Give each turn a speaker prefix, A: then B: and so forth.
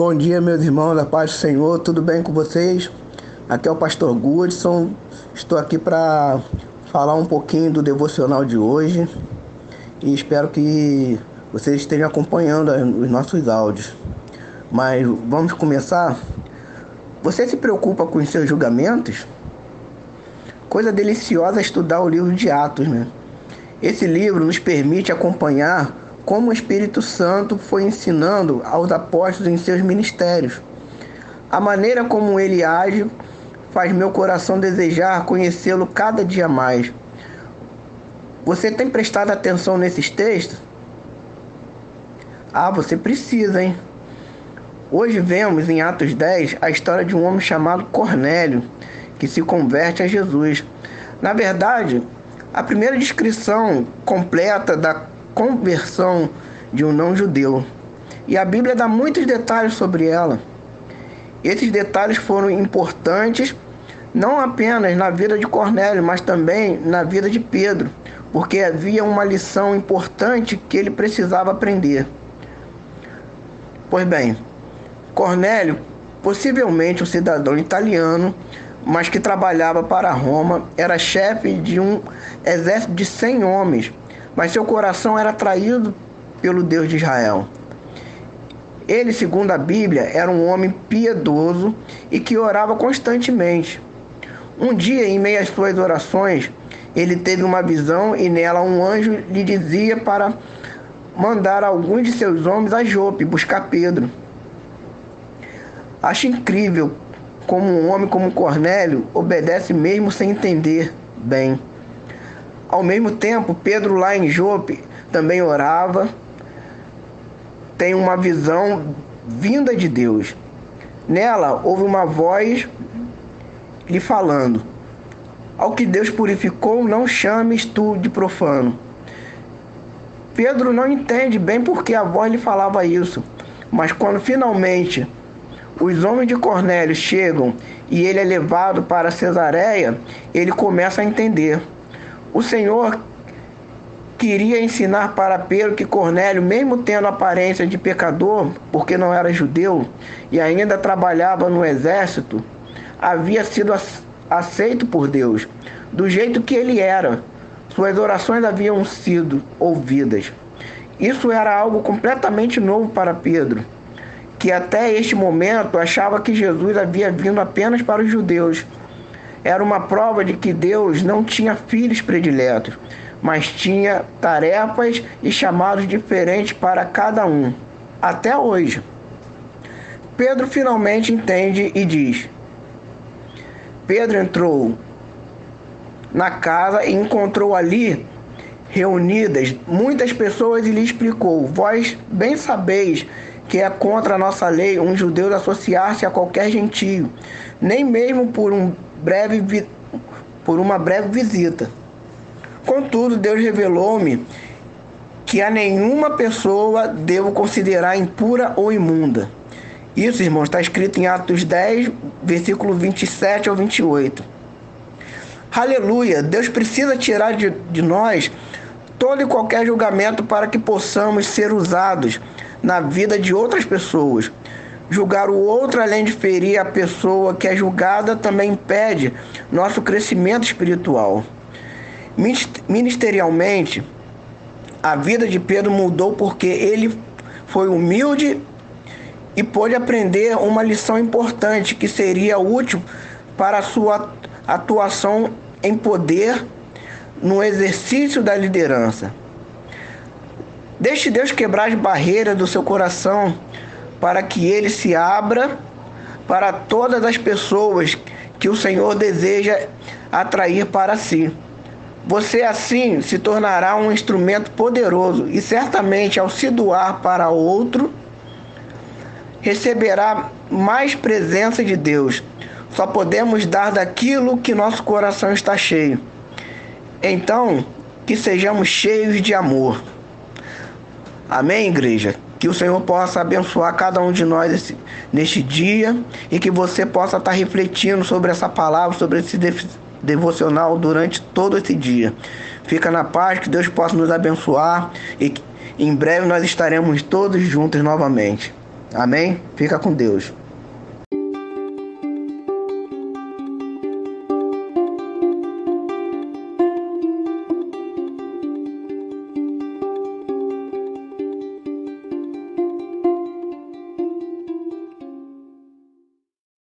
A: Bom dia, meus irmãos, da paz do Senhor, tudo bem com vocês? Aqui é o pastor Goodson, estou aqui para falar um pouquinho do devocional de hoje e espero que vocês estejam acompanhando os nossos áudios. Mas vamos começar? Você se preocupa com os seus julgamentos? Coisa deliciosa estudar o livro de Atos, né? Esse livro nos permite acompanhar como o Espírito Santo foi ensinando aos apóstolos em seus ministérios. A maneira como ele age faz meu coração desejar conhecê-lo cada dia mais. Você tem prestado atenção nesses textos? Ah, você precisa, hein? Hoje vemos em Atos 10 a história de um homem chamado Cornélio, que se converte a Jesus. Na verdade, a primeira descrição completa da conversão de um não-judeu. E a Bíblia dá muitos detalhes sobre ela. Esses detalhes foram importantes não apenas na vida de Cornélio, mas também na vida de Pedro, porque havia uma lição importante que ele precisava aprender. Pois bem, Cornélio, possivelmente um cidadão italiano, mas que trabalhava para Roma, era chefe de um exército de 100 homens mas seu coração era traído pelo Deus de Israel. Ele, segundo a Bíblia, era um homem piedoso e que orava constantemente. Um dia, em meio às suas orações, ele teve uma visão e nela um anjo lhe dizia para mandar alguns de seus homens a Jope buscar Pedro. Acho incrível como um homem como Cornélio obedece mesmo sem entender bem. Ao mesmo tempo, Pedro lá em Jope também orava, tem uma visão vinda de Deus. Nela houve uma voz lhe falando: Ao que Deus purificou, não chames tu de profano. Pedro não entende bem porque a voz lhe falava isso, mas quando finalmente os homens de Cornélio chegam e ele é levado para Cesareia, ele começa a entender. O Senhor queria ensinar para Pedro que Cornélio, mesmo tendo aparência de pecador, porque não era judeu e ainda trabalhava no exército, havia sido aceito por Deus, do jeito que ele era. Suas orações haviam sido ouvidas. Isso era algo completamente novo para Pedro, que até este momento achava que Jesus havia vindo apenas para os judeus era uma prova de que Deus não tinha filhos prediletos, mas tinha tarefas e chamados diferentes para cada um, até hoje. Pedro finalmente entende e diz: Pedro entrou na casa e encontrou ali reunidas muitas pessoas e lhe explicou: Vós bem sabeis que é contra a nossa lei um judeu associar-se a qualquer gentio, nem mesmo por um breve por uma breve visita. Contudo, Deus revelou-me que a nenhuma pessoa devo considerar impura ou imunda. Isso, irmãos, está escrito em Atos 10, versículo 27 ao 28. Aleluia! Deus precisa tirar de, de nós todo e qualquer julgamento para que possamos ser usados na vida de outras pessoas. Julgar o outro, além de ferir a pessoa que é julgada, também impede nosso crescimento espiritual. Ministerialmente, a vida de Pedro mudou porque ele foi humilde e pôde aprender uma lição importante que seria útil para a sua atuação em poder no exercício da liderança. Deixe Deus quebrar as barreiras do seu coração para que ele se abra para todas as pessoas que o Senhor deseja atrair para si. Você assim se tornará um instrumento poderoso e certamente ao se doar para outro, receberá mais presença de Deus. Só podemos dar daquilo que nosso coração está cheio. Então, que sejamos cheios de amor. Amém, igreja? Que o Senhor possa abençoar cada um de nós esse, neste dia e que você possa estar refletindo sobre essa palavra, sobre esse devocional durante todo esse dia. Fica na paz, que Deus possa nos abençoar e em breve nós estaremos todos juntos novamente. Amém? Fica com Deus.